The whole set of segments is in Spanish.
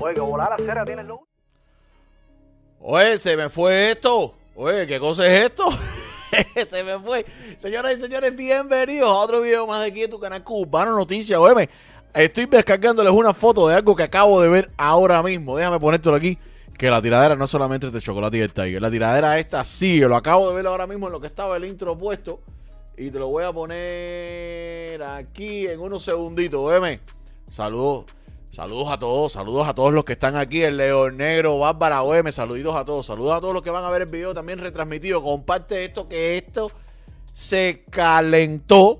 Oye, que volar la cera tiene. Oye, se me fue esto. Oye, ¿qué cosa es esto? se me fue. Señoras y señores, bienvenidos a otro video más de aquí en tu canal Cubano Noticias. Oye, estoy descargándoles una foto de algo que acabo de ver ahora mismo. Déjame ponértelo aquí. Que la tiradera no solamente es de chocolate y el tiger. La tiradera esta sí, lo acabo de ver ahora mismo en lo que estaba el intro puesto. Y te lo voy a poner aquí en unos segunditos. Óyeme, saludos. Saludos a todos, saludos a todos los que están aquí, el León Negro, Bárbara OM, saluditos a todos, saludos a todos los que van a ver el video también retransmitido. Comparte esto, que esto se calentó.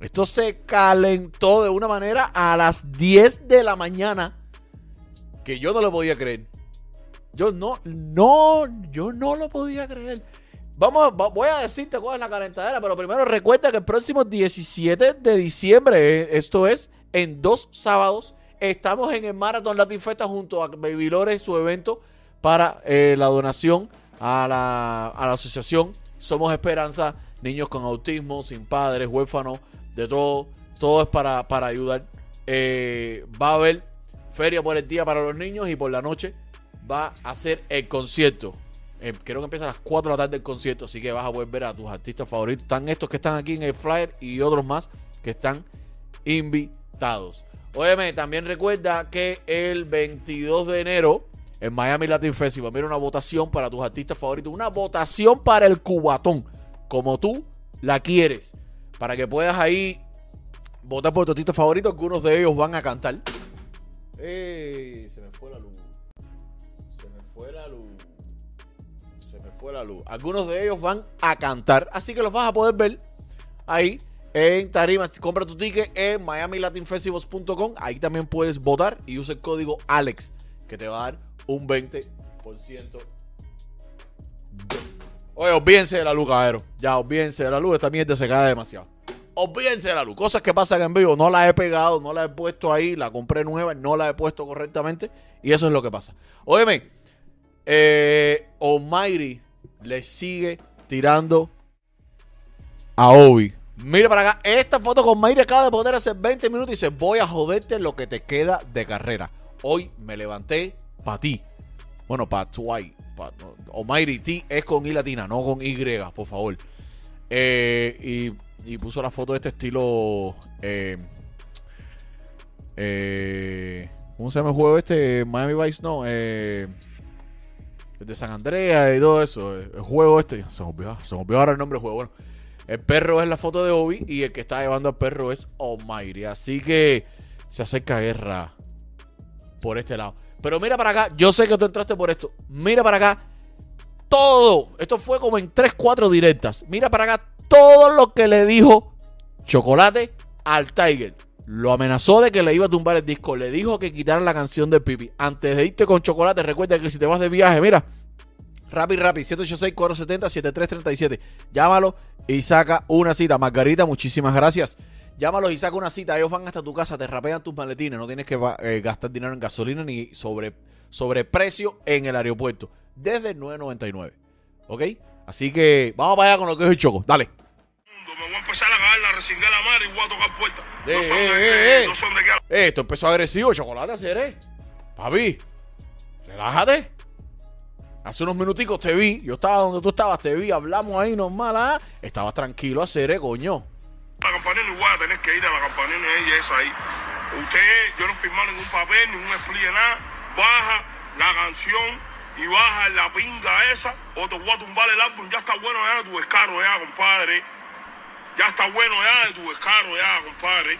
Esto se calentó de una manera a las 10 de la mañana que yo no lo podía creer. Yo no, no, yo no lo podía creer. Vamos, voy a decirte cuál es la calentadera, pero primero recuerda que el próximo 17 de diciembre, eh, esto es en dos sábados, estamos en el Marathon Latin Festa junto a Baby Lore, su evento para eh, la donación a la, a la asociación Somos Esperanza, niños con autismo, sin padres, huérfanos, de todo. Todo es para, para ayudar. Eh, va a haber feria por el día para los niños y por la noche va a ser el concierto. Eh, creo que empieza a las 4 de la tarde el concierto, así que vas a poder ver a tus artistas favoritos. Están estos que están aquí en el flyer y otros más que están invitados. Óyeme, también recuerda que el 22 de enero en Miami Latin Festival, mira una votación para tus artistas favoritos, una votación para el cubatón, como tú la quieres, para que puedas ahí votar por tu artista favorito, algunos de ellos van a cantar. ¡Ey! Se me fue la luz. Se me fue la luz. Se me fue la luz. Algunos de ellos van a cantar, así que los vas a poder ver ahí en Tarima. Compra tu ticket en miamilatinfestivals.com. Ahí también puedes votar y usa el código ALEX, que te va a dar un 20%. Oye, olvídense de la luz, caballero. Ya, olvídense de la luz. Esta mierda se cae demasiado. Olvídense de la luz. Cosas que pasan en vivo. No la he pegado, no la he puesto ahí. La compré nueva, no la he puesto correctamente. Y eso es lo que pasa. Óyeme, eh, Almighty le sigue tirando a Obi. Mira para acá. Esta foto con Mayri acaba de poner hace 20 minutos y dice: Voy a joderte lo que te queda de carrera. Hoy me levanté para ti. Bueno, para Twy. Almighty T es con I latina, no con Y, por favor. Eh, y, puso la foto de este estilo. Eh, eh, ¿Cómo se llama el juego este? Miami Vice, no. Eh, de San Andreas y todo eso. El juego este. Se me olvidó, se me olvidó ahora el nombre del juego. Bueno. El perro es la foto de Obi y el que está llevando al perro es Almighty. Así que se acerca guerra por este lado. Pero mira para acá, yo sé que tú entraste por esto. Mira para acá, todo. Esto fue como en 3, 4 directas. Mira para acá todo lo que le dijo Chocolate al Tiger. Lo amenazó de que le iba a tumbar el disco. Le dijo que quitaran la canción de Pipi. Antes de irte con Chocolate, recuerda que si te vas de viaje, mira, Rapid Rapid, 786-470-7337. Llámalo y saca una cita. Margarita, muchísimas gracias. Llámalo y saca una cita. Ellos van hasta tu casa, te rapean tus maletines. No tienes que eh, gastar dinero en gasolina ni sobre, precio en el aeropuerto. Desde el 9.99. ¿Ok? Así que vamos para allá con lo que es el choco. Dale. Me voy a empezar a caer la la madre y voy a tocar puertas. no, son de, no son de que... Esto empezó agresivo, chocolate, hacer, Papi, relájate. Hace unos minuticos te vi, yo estaba donde tú estabas, te vi, hablamos ahí normal, ¿ah? Estabas tranquilo a hacer, coño. La campanilla igual a tener que ir a la campanilla ella esa ahí. Usted, yo no firmé ningún papel, ningún explique nada. Baja la canción y baja la pinga esa o te voy a tumbar el álbum. Ya está bueno ya de tu descarro ya, compadre. Ya está bueno ya de tu descarro ya, compadre.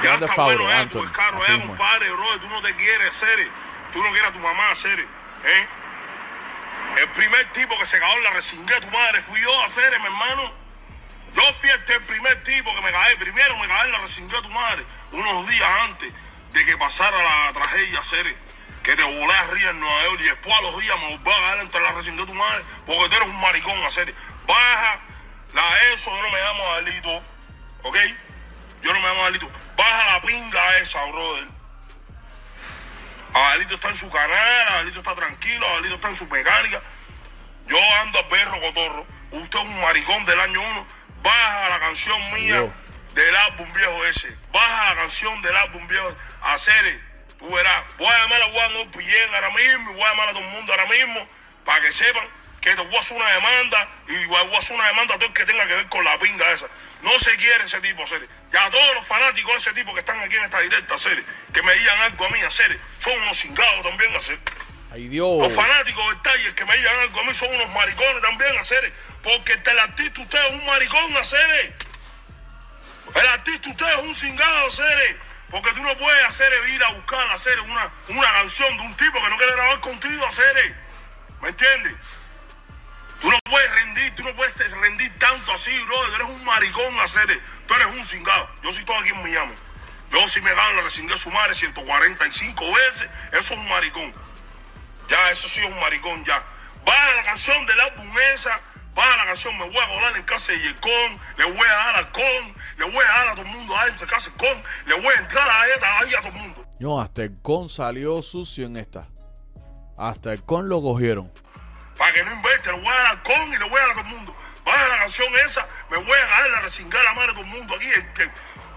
Ya está bueno ya de tu descarro ya, compadre, bro. Tú no te quieres, hacer. Tú no quieres a tu mamá, hacer. ¿Eh? El primer tipo que se cagó en la resingué tu madre fui yo a hacer, mi hermano. Yo fui el primer tipo que me caí. Primero me caí en la resingué tu madre unos días antes de que pasara la tragedia, hacer que te volé arriba en Nueva York y después a los días me volví a caer entre la resingué tu madre porque tú eres un maricón, hacer. Baja la eso, yo no me llamo Adelito, ¿ok? Yo no me llamo Adelito. Baja la pinga esa, brother. Adelito está en su canal, Adelito está tranquilo, Adelito está en su mecánica. Yo ando a perro cotorro. Usted es un maricón del año uno. Baja la canción mía del álbum viejo ese. Baja la canción del álbum viejo. Hacer, tú verás. Voy a llamar a Juan Opillén ahora mismo y voy a llamar a todo el mundo ahora mismo para que sepan que te voy a hacer una demanda y voy a hacer una demanda a todo el que tenga que ver con la pinga esa. No se quiere ese tipo, serie. Ya todos los fanáticos de ese tipo que están aquí en esta directa, serie, que me digan algo a mí, serie, son unos cingados también, hacer. Ay, Dios. Los fanáticos del taller que me digan algo a mí son unos maricones también, hacer. Porque el artista usted es un maricón, hacer. El artista usted es un cingado, hacer. Porque tú no puedes hacer ir a buscar, hacer una, una canción de un tipo que no quiere grabar contigo, hacer. ¿Me entiendes? Tú no puedes rendir, tú no puedes rendir tanto así, bro. Tú eres un maricón, hacer. Tú eres un cingado. Yo soy todo aquí en Miami. Yo si me gano la resingué su madre 145 veces, eso es un maricón. Ya, eso sí es un maricón, ya. Va a la canción del álbum esa, va a la canción, me voy a colar en casa de Yecón, le voy a dar al con, le voy a dar a todo el mundo adentro de casa de con, le voy a entrar a esta ahí a todo el mundo. No, hasta el con salió sucio en esta. Hasta el con lo cogieron. Que no invente, le voy a dar con y le voy a dar a todo el mundo. Va a la canción esa, me voy a dar la resingar a la madre de todo el mundo aquí. Este,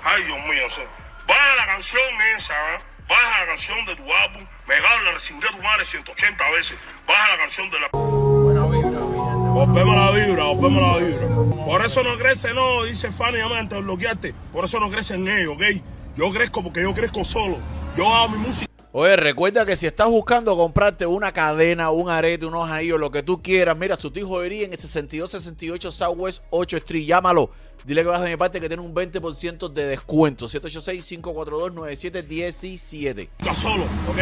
ay, Dios mío, o sea, a la canción esa, ¿eh? baja la canción de tu álbum, me gano la resingué a tu madre 180 veces, baja la canción de la... Buena vibra. Volvemos a la vibra, volvemos a la vibra. Por eso no crece, no, dice Fanny Amante, te bloqueaste. Por eso no crecen ellos, ¿ok? Yo crezco porque yo crezco solo. Yo hago mi música. Oye, recuerda que si estás buscando comprarte una cadena, un arete, unos anillos, lo que tú quieras, mira, su tío joyería en el 6268 Southwest 8 Street, llámalo. Dile que vas de mi parte que tiene un 20% de descuento. 786-542-9717. Está solo, ¿ok?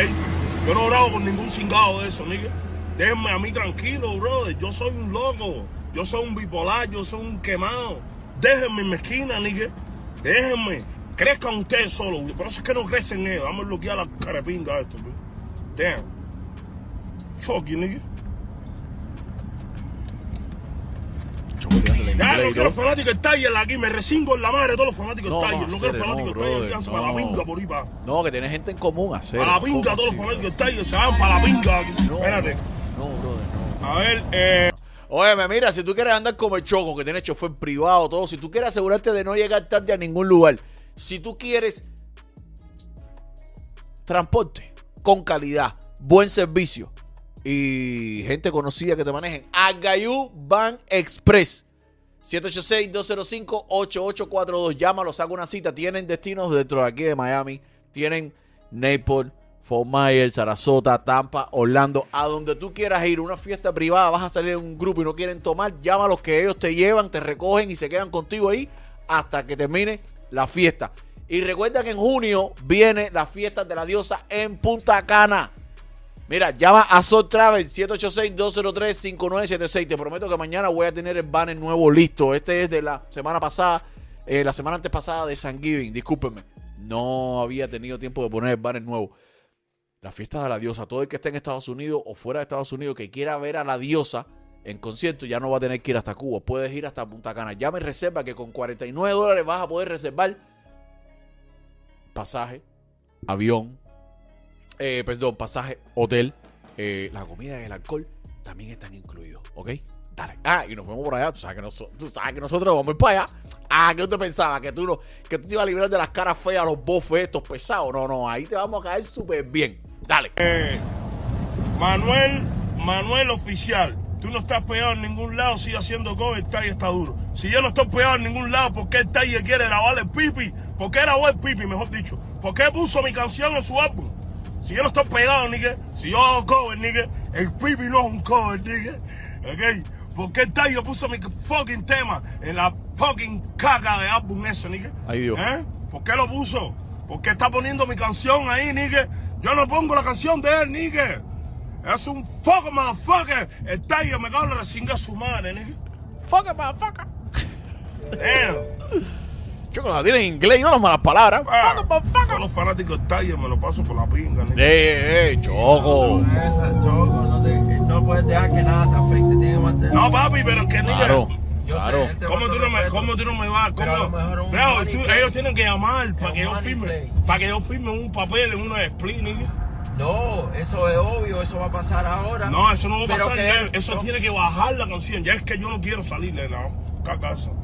Yo no grabo con ningún cingado de eso, nigga. Déjenme a mí tranquilo, brother. Yo soy un loco. Yo soy un bipolar. Yo soy un quemado. Déjenme en mi esquina, nigga. Déjenme. Crezcan ustedes solos. Por eso es que no crecen ellos. Vamos a bloquear la carapinga a esto, bro. Damn. Fuck you, nigga. Ya no quiero fanáticos Tiger aquí. Me resingo en la madre de todos los fanáticos No, de Tiger. No quiero fanáticos no, de Tiger. Váyanse para la no. pinga por ahí. No, que tienes gente en común, hacer. Para la pinga todos los fanáticos de Tiger. Se van para la pinga. No, Espérate. No, brother, no. A ver, eh. Óyeme, mira, si tú quieres andar como el Choco, que tiene chofer privado, todo, si tú quieres asegurarte de no llegar tarde a ningún lugar, si tú quieres transporte con calidad, buen servicio y gente conocida que te manejen, Agayú Van Express. 786-205-8842. Llámalo, saca una cita. Tienen destinos dentro de aquí de Miami. Tienen Naples, Fort Myers, Sarasota, Tampa, Orlando. A donde tú quieras ir, una fiesta privada, vas a salir en un grupo y no quieren tomar, llámalos que ellos te llevan, te recogen y se quedan contigo ahí hasta que termine la fiesta. Y recuerda que en junio viene la fiesta de la diosa en Punta Cana. Mira, llama a Sol Travel 786-203-5976. Te prometo que mañana voy a tener el banner nuevo listo. Este es de la semana pasada, eh, la semana antes pasada de San Giving. Discúlpenme. No había tenido tiempo de poner el banner nuevo. La fiesta de la diosa. Todo el que esté en Estados Unidos o fuera de Estados Unidos que quiera ver a la diosa en concierto ya no va a tener que ir hasta Cuba. Puedes ir hasta Punta Cana. Llama y reserva que con 49 dólares vas a poder reservar pasaje, avión, eh, perdón, pasaje, hotel, eh, la comida y el alcohol también están incluidos, ¿ok? Dale. Ah, y nos vemos por allá. Tú sabes que, nosotros vamos a ir para allá. Ah, que usted pensaba que tú, no, que tú te ibas a librar de las caras feas, los bofes estos pesados. No, no, ahí te vamos a caer súper bien. Dale. Eh, Manuel, Manuel Oficial, tú no estás pegado en ningún lado, sigue haciendo cover, el talle está duro. Si yo no estoy pegado en ningún lado, ¿por qué el talle quiere grabar el pipi? ¿Por qué grabó el pipi, mejor dicho? ¿Por qué puso mi canción en su álbum? Si yo no estoy pegado, nigga, si yo hago cover, nigga, el pipi no es un cover, nigga, ¿ok? ¿Por qué el talle puso mi fucking tema en la fucking caca de álbum eso, nigga? Ay, Dios. ¿Eh? ¿Por qué lo puso? ¿Por qué está poniendo mi canción ahí, nigga? Yo no pongo la canción de él, nigga. Es un fuck motherfucker. El Tiger me cago en la chinga su madre, nigga. Fuck it, motherfucker. Damn. Choco, la tiene en inglés y no las malas palabras. Ah, Fuck it, motherfucker. todos los fanáticos Tiger me lo paso por la pinga, nigga. Eh, eh, Choco. Esa, Choco, no, te- no puedes dejar que nada te afecte, tienes que mantener. No, papi, pero que, nigga. Claro, Yo sé, claro. te ¿Cómo tú, no me. ¿Cómo tú no me vas? ¿Cómo? tú- ellos tienen que llamar para que yo firme. Para que yo firme un papel en uno de split, nigga. No, eso es obvio, eso va a pasar ahora. No, eso no va a pasar. que Eso no. tiene que bajar la canción. Ya es que yo no quiero salirle, no.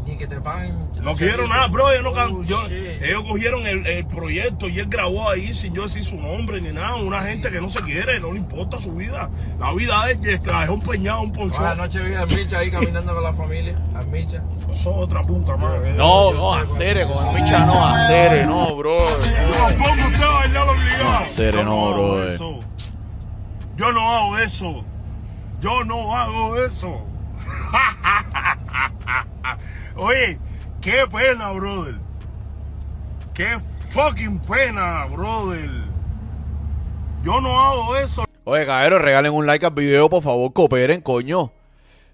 Ni que te paguen. No quiero nada, bro. Ellos, no Oh, yo- shit. ellos cogieron el, el proyecto y él grabó ahí sin yo decir su nombre ni nada. Una gente que no se quiere, no le importa su vida. La vida es que la dejó empeñado un ponchón. Toda la noche vi a Micha ahí caminando con la familia. A Micha. Eso es otra puta madre. No, no, hacer güey. con el Micha no, hacer, no, bro. Yo pongo usted a bailar obligado. No, serio, Yo no, eso. Yo no hago eso. Yo no hago eso. Oye, qué pena, brother. Qué fucking pena, brother. Yo no hago eso. Oye, cabrón, regalen un like al video, por favor, cooperen, coño.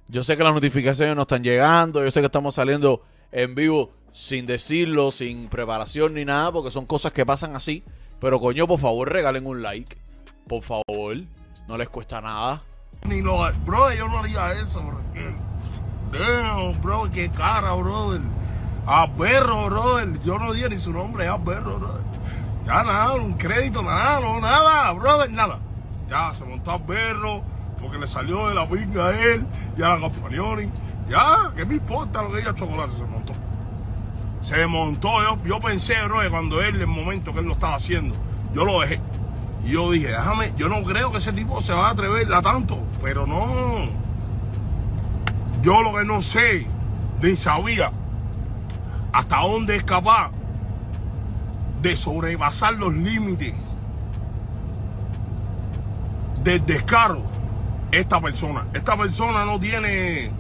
Yo sé que las notificaciones no están llegando, yo sé que estamos saliendo en vivo sin decirlo, sin preparación ni nada, porque son cosas que pasan así. Pero coño, por favor, regalen un like. Por favor, no les cuesta nada. Ni lo, bro, yo no haría eso. bro. Damn, bro, qué cara, brother. A perro, brother. Yo no dije ni su nombre, a perro, brother. Ya nada, un crédito, nada, no, nada, brother, nada. Ya se montó a perro porque le salió de la pinga a él y a la Campagnoni. Ya, ¿qué me importa lo que diga chocolate? Se montó. Se montó, yo, pensé, bro, que cuando él, el momento que él lo estaba haciendo, yo lo dejé. Y yo dije, déjame, yo no creo que ese tipo se va a atrever a tanto, pero no. Yo lo que no sé, ni sabía hasta dónde es capaz de sobrepasar los límites del descaro esta persona. Esta persona no tiene.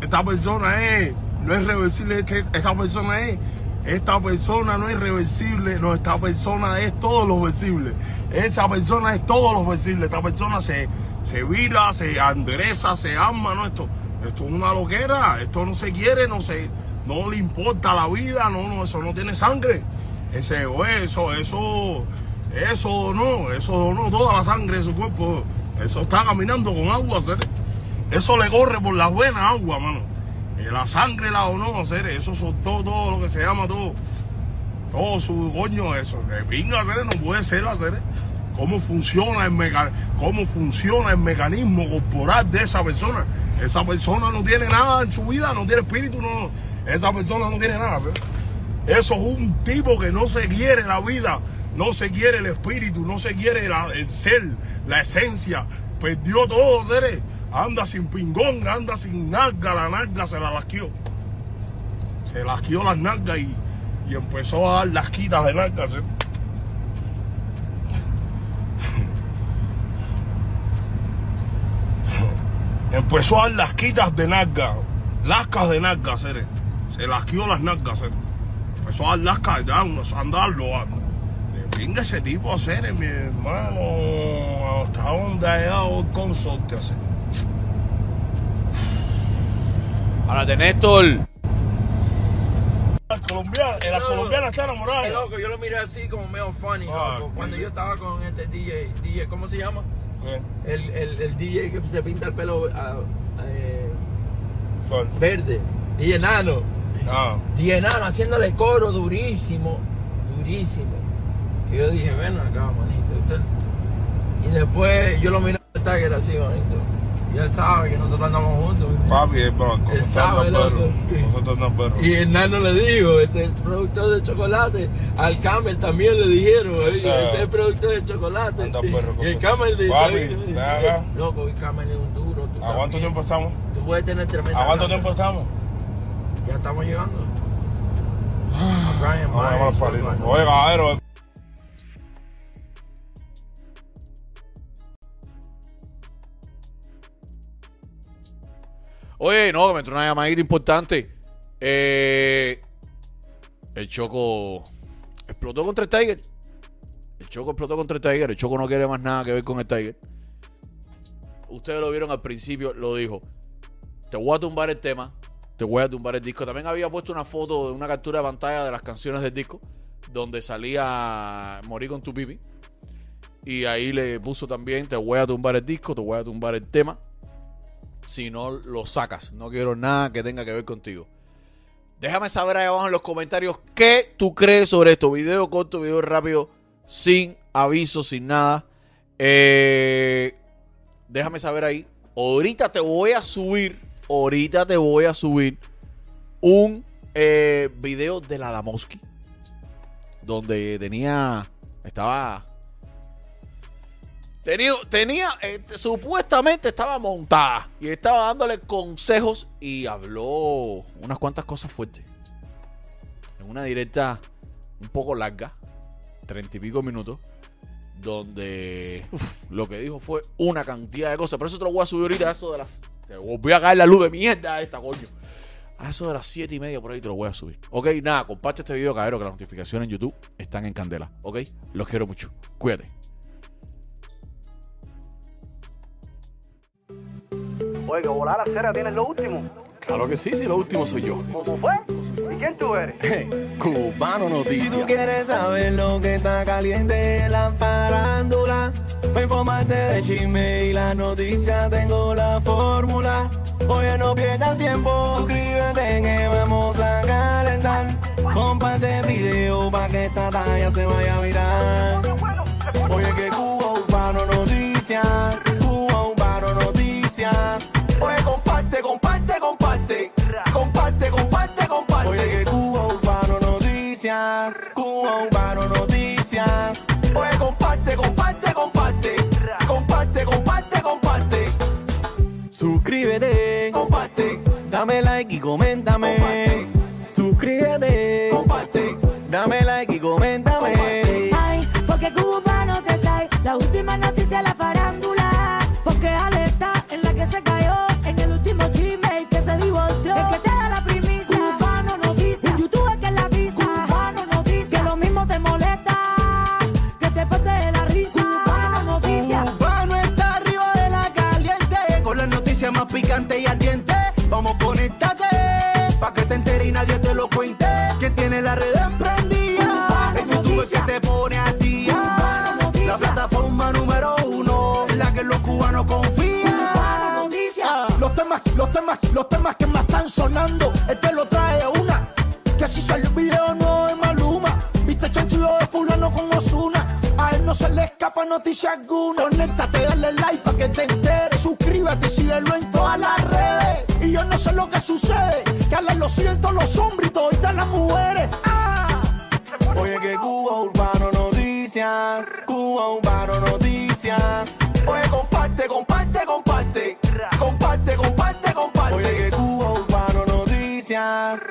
Esta persona es. No es reversible. Esta persona es. Esta persona no es reversible. No, esta persona es todo lo versible. Esa persona es todo lo versible. Esta persona se, se vira, se endereza, se ama. No, esto, esto es una loquera. Esto no se quiere, no se. No le importa la vida. No, no, eso no tiene sangre. Ese eso, eso. Eso no, eso donó toda la sangre de su cuerpo. Eso está caminando con agua. Eso le corre por las venas agua, mano. Eh, La sangre la donó, hacer eso soltó todo lo que se llama todo. Todo su coño, eso. De pinga, no puede ser, hacer cómo funciona el meca- cómo funciona el mecanismo corporal de esa persona. Esa persona no tiene nada en su vida, no tiene espíritu, no. Esa persona no tiene nada. Eso es un tipo que no se quiere la vida, no se quiere el espíritu, no se quiere el ser, la esencia. Perdió todo, seres. Anda sin pingón, anda sin nalga, la nalga se la lasquió. Se lasquió las nalgas y, empezó a dar lasquitas de nalgas. ¿sí? Empezó a dar lasquitas de nalga, lascas de nalga, seres. Se lasquió las nalgas, seres. Empezó a dar lascas, ya, unos andarlo. Venga ese tipo a hacer, mi hermano. ¿Hasta dónde ha llegado el consorte hacer? Ahora, Néstor. Las colombianas, las No. colombianas están enamoradas. Qué loco, yo lo miré así como medio funny, Ah, loco. Cuando yo estaba con este DJ, DJ, ¿cómo se llama? Eh, El, el, el DJ que se pinta el pelo ah, eh, verde. DJ Nano. Ah, DJ Nano haciéndole coro durísimo, durísimo. Y yo dije, ven acá, manito. usted- Y después yo lo miré al Tiger así, manito. Y él sabe que nosotros andamos juntos. papi, es para Él sabe, loco. Nosotros no perro. Y el nano le dijo, ese es el productor de chocolate. Al Camel también le dijeron, ese es el productor de chocolate. Anda, perro, y el. Camel dice, Papi, ven acá. loco, el Camel es un duro. ¿A cuánto tiempo estamos? Tú puedes tener tremenda ¿A cuánto tiempo estamos? Ya estamos llegando. A Brian Vamos a Myers, Oye, no, que me entró una llamadita importante. Eh, el Choco explotó contra el Tiger. El Choco explotó contra el Tiger. El Choco no quiere más nada que ver con el Tiger. Ustedes lo vieron al principio, lo dijo. Te voy a tumbar el tema. Te voy a tumbar el disco. También había puesto una foto de una captura de pantalla de las canciones del disco. Donde salía Morir con tu pipi. Y ahí le puso también, te voy a tumbar el disco, te voy a tumbar el tema si no lo sacas. No quiero nada que tenga que ver contigo. Déjame saber ahí abajo en los comentarios qué tú crees sobre esto. Video corto, video rápido, sin aviso, sin nada. Eh, déjame saber ahí. Ahorita te voy a subir ahorita te voy a subir un eh, video de la Damoski. Donde tenía. Estaba. Tenía, tenía eh, supuestamente estaba montada y estaba dándole consejos y habló unas cuantas cosas fuertes. En una directa un poco larga, treinta y pico minutos, donde lo que dijo fue una cantidad de cosas. Por eso te lo voy a subir ahorita a eso de las. Te voy a caer la luz de mierda a esta coño. A eso de las siete y media por ahí te lo voy a subir. Ok, nada, comparte este video, cabrón, que las notificaciones en YouTube están en candela. Ok, los quiero mucho. Cuídate. Oye, que volar la cera tienes lo último. Claro que sí, sí, lo último soy yo. ¿Cómo fue? ¿Y quién tú eres? Cubano Si Noticias. tú quieres saber lo que está caliente en la farándula, para informarte de chisme y la noticia, tengo la fórmula. Oye, no pierdas tiempo, suscríbete que vamos a calentar. Comparte el video para que esta talla se vaya a virar. Oye, que Cuba sonando, este lo trae una. Que si sale el video no es Maluma. Viste chanchulo de fulano con Osuna. A él no se le escapa noticia alguna. Conéctate, dale like para que te enteres. Suscríbete y síguelo en todas las redes. Y yo no sé lo que sucede. Que a lo siento los hombres y todas las mujeres. Ah. Oye que Cuba Urbano Noticias Cuba Urbano Noticias Oye comparte, comparte, comparte más.